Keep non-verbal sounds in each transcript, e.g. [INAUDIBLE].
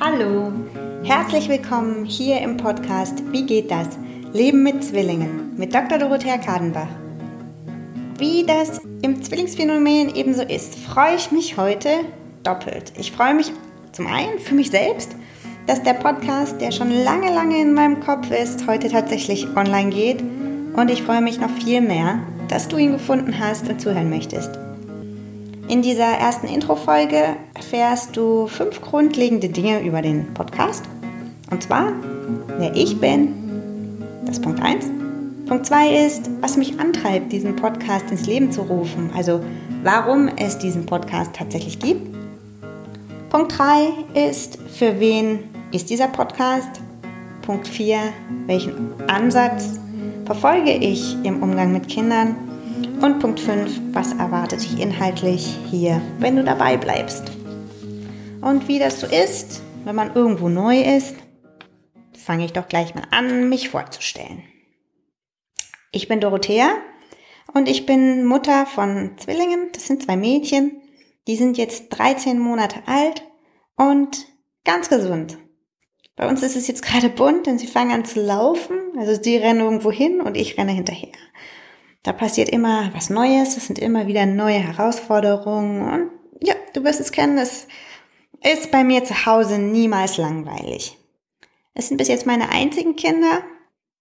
Hallo, herzlich willkommen hier im Podcast Wie geht das? Leben mit Zwillingen mit Dr. Dorothea Kadenbach. Wie das im Zwillingsphänomen ebenso ist, freue ich mich heute doppelt. Ich freue mich zum einen für mich selbst, dass der Podcast, der schon lange, lange in meinem Kopf ist, heute tatsächlich online geht. Und ich freue mich noch viel mehr, dass du ihn gefunden hast und zuhören möchtest. In dieser ersten Intro-Folge erfährst du fünf grundlegende Dinge über den Podcast. Und zwar, wer ich bin, das ist Punkt 1. Punkt 2 ist, was mich antreibt, diesen Podcast ins Leben zu rufen. Also, warum es diesen Podcast tatsächlich gibt. Punkt 3 ist, für wen ist dieser Podcast? Punkt 4, welchen Ansatz verfolge ich im Umgang mit Kindern? Und Punkt 5, was erwartet dich inhaltlich hier, wenn du dabei bleibst? Und wie das so ist, wenn man irgendwo neu ist, fange ich doch gleich mal an, mich vorzustellen. Ich bin Dorothea und ich bin Mutter von Zwillingen. Das sind zwei Mädchen. Die sind jetzt 13 Monate alt und ganz gesund. Bei uns ist es jetzt gerade bunt, denn sie fangen an zu laufen. Also die rennen irgendwo hin und ich renne hinterher. Da passiert immer was Neues, es sind immer wieder neue Herausforderungen und ja, du wirst es kennen, es ist bei mir zu Hause niemals langweilig. Es sind bis jetzt meine einzigen Kinder,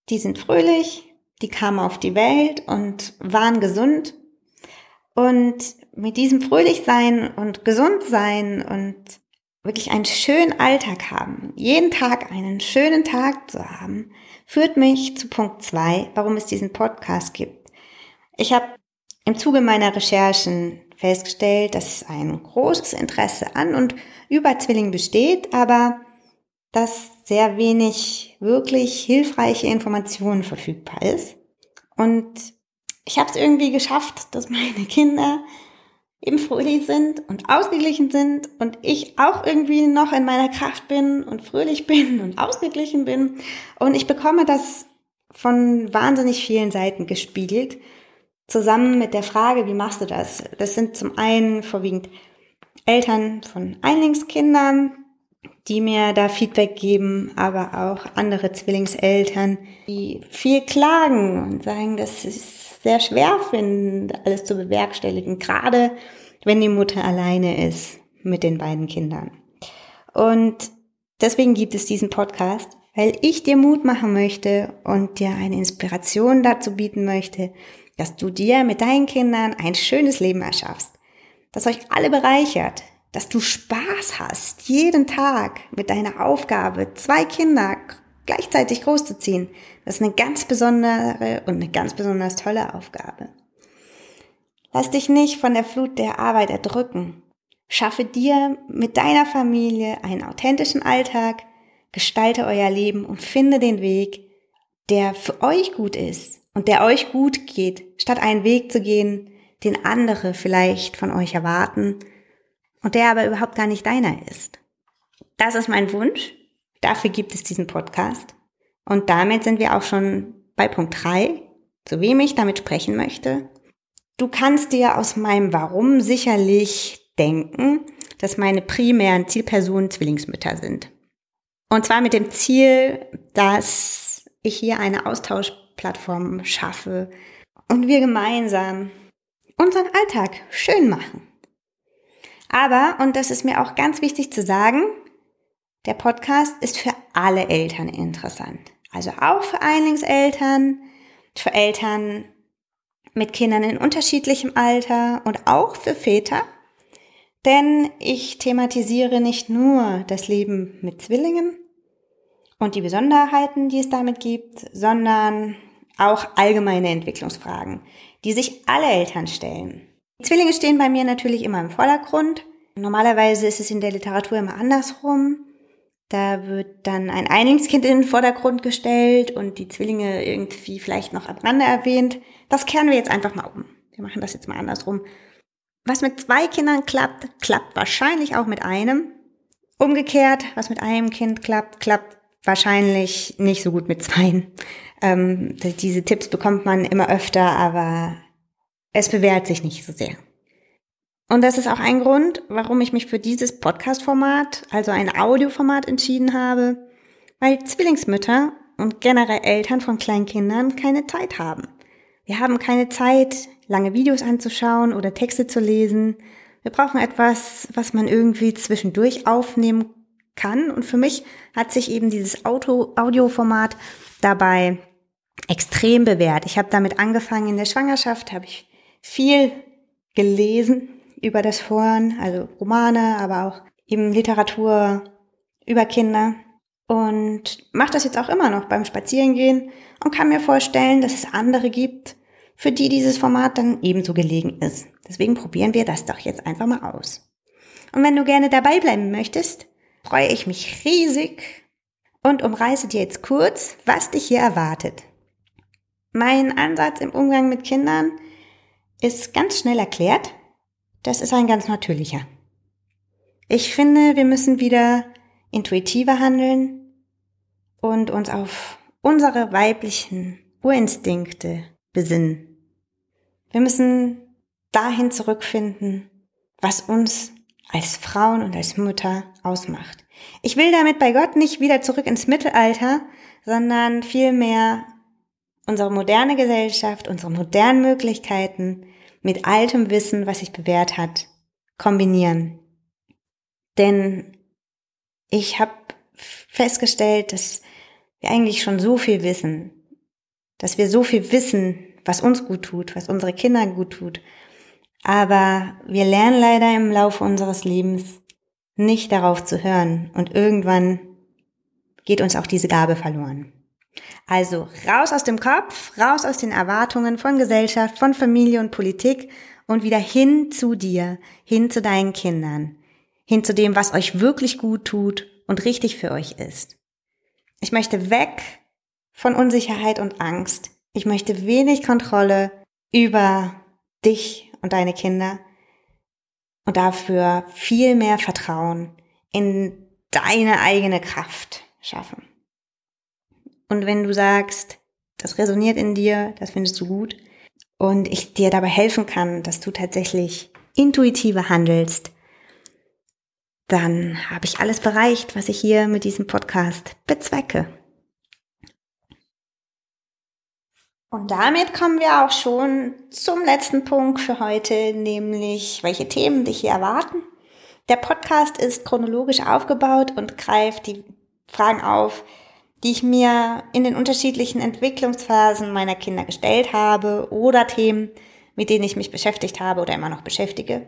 die sind fröhlich, die kamen auf die Welt und waren gesund. Und mit diesem Fröhlichsein und Gesundsein und wirklich einen schönen Alltag haben, jeden Tag einen schönen Tag zu haben, führt mich zu Punkt zwei, warum es diesen Podcast gibt. Ich habe im Zuge meiner Recherchen festgestellt, dass ein großes Interesse an und über Zwilling besteht, aber dass sehr wenig wirklich hilfreiche Informationen verfügbar ist. Und ich habe es irgendwie geschafft, dass meine Kinder eben fröhlich sind und ausgeglichen sind und ich auch irgendwie noch in meiner Kraft bin und fröhlich bin [LAUGHS] und ausgeglichen bin. Und ich bekomme das von wahnsinnig vielen Seiten gespiegelt zusammen mit der Frage, wie machst du das? Das sind zum einen vorwiegend Eltern von Einlingskindern, die mir da Feedback geben, aber auch andere Zwillingseltern, die viel klagen und sagen, dass es sehr schwer finden, alles zu bewerkstelligen, gerade wenn die Mutter alleine ist mit den beiden Kindern. Und deswegen gibt es diesen Podcast, weil ich dir Mut machen möchte und dir eine Inspiration dazu bieten möchte, dass du dir mit deinen Kindern ein schönes Leben erschaffst, das euch alle bereichert, dass du Spaß hast, jeden Tag mit deiner Aufgabe, zwei Kinder gleichzeitig großzuziehen. Das ist eine ganz besondere und eine ganz besonders tolle Aufgabe. Lass dich nicht von der Flut der Arbeit erdrücken. Schaffe dir mit deiner Familie einen authentischen Alltag, gestalte euer Leben und finde den Weg, der für euch gut ist und der euch gut geht, statt einen Weg zu gehen, den andere vielleicht von euch erwarten und der aber überhaupt gar nicht deiner ist. Das ist mein Wunsch. Dafür gibt es diesen Podcast. Und damit sind wir auch schon bei Punkt drei, zu wem ich damit sprechen möchte. Du kannst dir aus meinem Warum sicherlich denken, dass meine primären Zielpersonen Zwillingsmütter sind. Und zwar mit dem Ziel, dass ich hier eine Austausch Plattform schaffe und wir gemeinsam unseren Alltag schön machen. Aber, und das ist mir auch ganz wichtig zu sagen, der Podcast ist für alle Eltern interessant. Also auch für Einlingseltern, für Eltern mit Kindern in unterschiedlichem Alter und auch für Väter. Denn ich thematisiere nicht nur das Leben mit Zwillingen, und die Besonderheiten, die es damit gibt, sondern auch allgemeine Entwicklungsfragen, die sich alle Eltern stellen. Die Zwillinge stehen bei mir natürlich immer im Vordergrund. Normalerweise ist es in der Literatur immer andersrum. Da wird dann ein Einlingskind in den Vordergrund gestellt und die Zwillinge irgendwie vielleicht noch am Rande erwähnt. Das kehren wir jetzt einfach mal um. Wir machen das jetzt mal andersrum. Was mit zwei Kindern klappt, klappt wahrscheinlich auch mit einem. Umgekehrt, was mit einem Kind klappt, klappt wahrscheinlich nicht so gut mit Zweien. Ähm, diese Tipps bekommt man immer öfter, aber es bewährt sich nicht so sehr. Und das ist auch ein Grund, warum ich mich für dieses Podcast-Format, also ein Audioformat entschieden habe, weil Zwillingsmütter und generell Eltern von kleinen Kindern keine Zeit haben. Wir haben keine Zeit, lange Videos anzuschauen oder Texte zu lesen. Wir brauchen etwas, was man irgendwie zwischendurch aufnehmen kann. Und für mich hat sich eben dieses Audioformat dabei extrem bewährt. Ich habe damit angefangen in der Schwangerschaft, habe ich viel gelesen über das Horn, also Romane, aber auch eben Literatur über Kinder und mache das jetzt auch immer noch beim Spazierengehen und kann mir vorstellen, dass es andere gibt, für die dieses Format dann ebenso gelegen ist. Deswegen probieren wir das doch jetzt einfach mal aus. Und wenn du gerne dabei bleiben möchtest, freue ich mich riesig und umreiße dir jetzt kurz, was dich hier erwartet. Mein Ansatz im Umgang mit Kindern ist ganz schnell erklärt. Das ist ein ganz natürlicher. Ich finde, wir müssen wieder intuitiver handeln und uns auf unsere weiblichen Urinstinkte besinnen. Wir müssen dahin zurückfinden, was uns als Frauen und als Mütter ausmacht. Ich will damit bei Gott nicht wieder zurück ins Mittelalter, sondern vielmehr unsere moderne Gesellschaft, unsere modernen Möglichkeiten mit altem Wissen, was sich bewährt hat, kombinieren. Denn ich habe festgestellt, dass wir eigentlich schon so viel wissen, dass wir so viel wissen, was uns gut tut, was unsere Kinder gut tut. Aber wir lernen leider im Laufe unseres Lebens nicht darauf zu hören und irgendwann geht uns auch diese Gabe verloren. Also raus aus dem Kopf, raus aus den Erwartungen von Gesellschaft, von Familie und Politik und wieder hin zu dir, hin zu deinen Kindern hin zu dem, was euch wirklich gut tut und richtig für euch ist. Ich möchte weg von Unsicherheit und Angst. Ich möchte wenig Kontrolle über dich und deine Kinder und dafür viel mehr Vertrauen in deine eigene Kraft schaffen. Und wenn du sagst, das resoniert in dir, das findest du gut und ich dir dabei helfen kann, dass du tatsächlich intuitiver handelst, dann habe ich alles bereicht, was ich hier mit diesem Podcast bezwecke. Und damit kommen wir auch schon zum letzten Punkt für heute, nämlich welche Themen dich hier erwarten. Der Podcast ist chronologisch aufgebaut und greift die Fragen auf, die ich mir in den unterschiedlichen Entwicklungsphasen meiner Kinder gestellt habe oder Themen, mit denen ich mich beschäftigt habe oder immer noch beschäftige.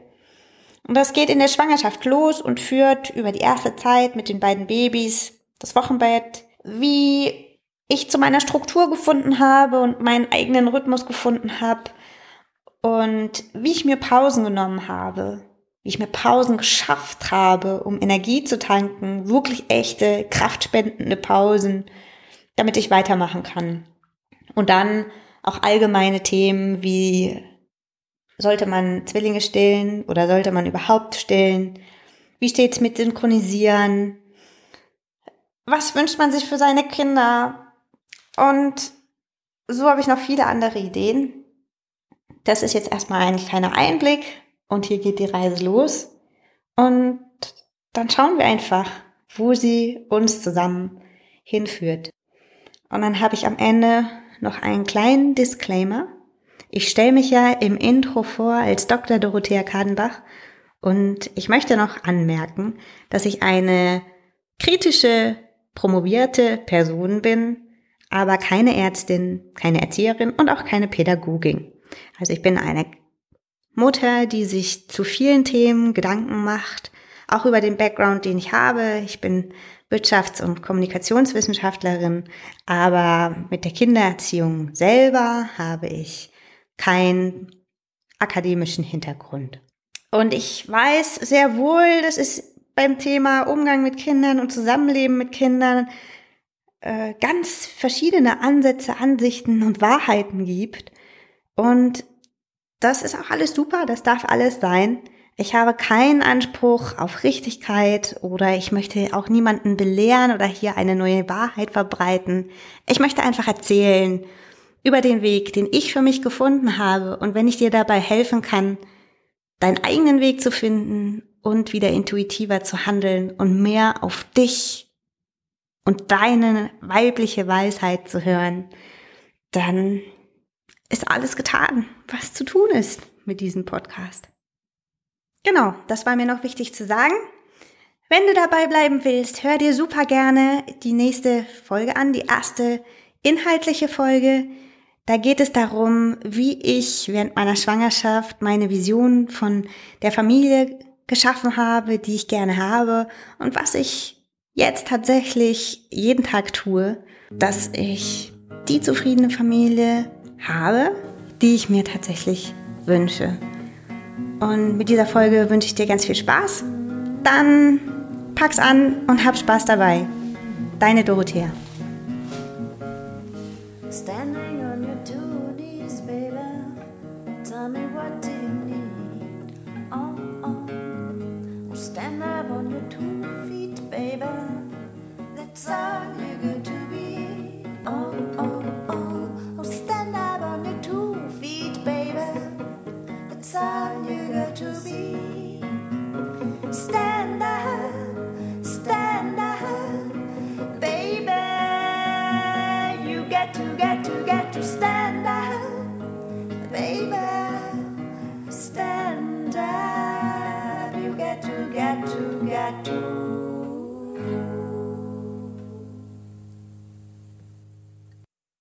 Und das geht in der Schwangerschaft los und führt über die erste Zeit mit den beiden Babys, das Wochenbett, wie ich zu meiner Struktur gefunden habe und meinen eigenen Rhythmus gefunden habe und wie ich mir Pausen genommen habe, wie ich mir Pausen geschafft habe, um Energie zu tanken, wirklich echte, kraftspendende Pausen, damit ich weitermachen kann. Und dann auch allgemeine Themen wie sollte man Zwillinge stillen oder sollte man überhaupt stillen? Wie steht's mit Synchronisieren? Was wünscht man sich für seine Kinder? Und so habe ich noch viele andere Ideen. Das ist jetzt erstmal ein kleiner Einblick und hier geht die Reise los. Und dann schauen wir einfach, wo sie uns zusammen hinführt. Und dann habe ich am Ende noch einen kleinen Disclaimer. Ich stelle mich ja im Intro vor als Dr. Dorothea Kadenbach und ich möchte noch anmerken, dass ich eine kritische, promovierte Person bin, aber keine Ärztin, keine Erzieherin und auch keine Pädagogin. Also ich bin eine Mutter, die sich zu vielen Themen Gedanken macht, auch über den Background, den ich habe. Ich bin Wirtschafts- und Kommunikationswissenschaftlerin, aber mit der Kindererziehung selber habe ich keinen akademischen Hintergrund. Und ich weiß sehr wohl, dass es beim Thema Umgang mit Kindern und Zusammenleben mit Kindern äh, ganz verschiedene Ansätze, Ansichten und Wahrheiten gibt. Und das ist auch alles super, das darf alles sein. Ich habe keinen Anspruch auf Richtigkeit oder ich möchte auch niemanden belehren oder hier eine neue Wahrheit verbreiten. Ich möchte einfach erzählen über den Weg, den ich für mich gefunden habe und wenn ich dir dabei helfen kann, deinen eigenen Weg zu finden und wieder intuitiver zu handeln und mehr auf dich und deine weibliche Weisheit zu hören, dann ist alles getan, was zu tun ist mit diesem Podcast. Genau, das war mir noch wichtig zu sagen. Wenn du dabei bleiben willst, hör dir super gerne die nächste Folge an, die erste inhaltliche Folge. Da geht es darum, wie ich während meiner Schwangerschaft meine Vision von der Familie geschaffen habe, die ich gerne habe und was ich jetzt tatsächlich jeden Tag tue, dass ich die zufriedene Familie habe, die ich mir tatsächlich wünsche. Und mit dieser Folge wünsche ich dir ganz viel Spaß. Dann pack's an und hab Spaß dabei. Deine Dorothea. your two knees, baby? Tell me what do you need? Oh, oh. Stand up on your two feet, baby. That's all.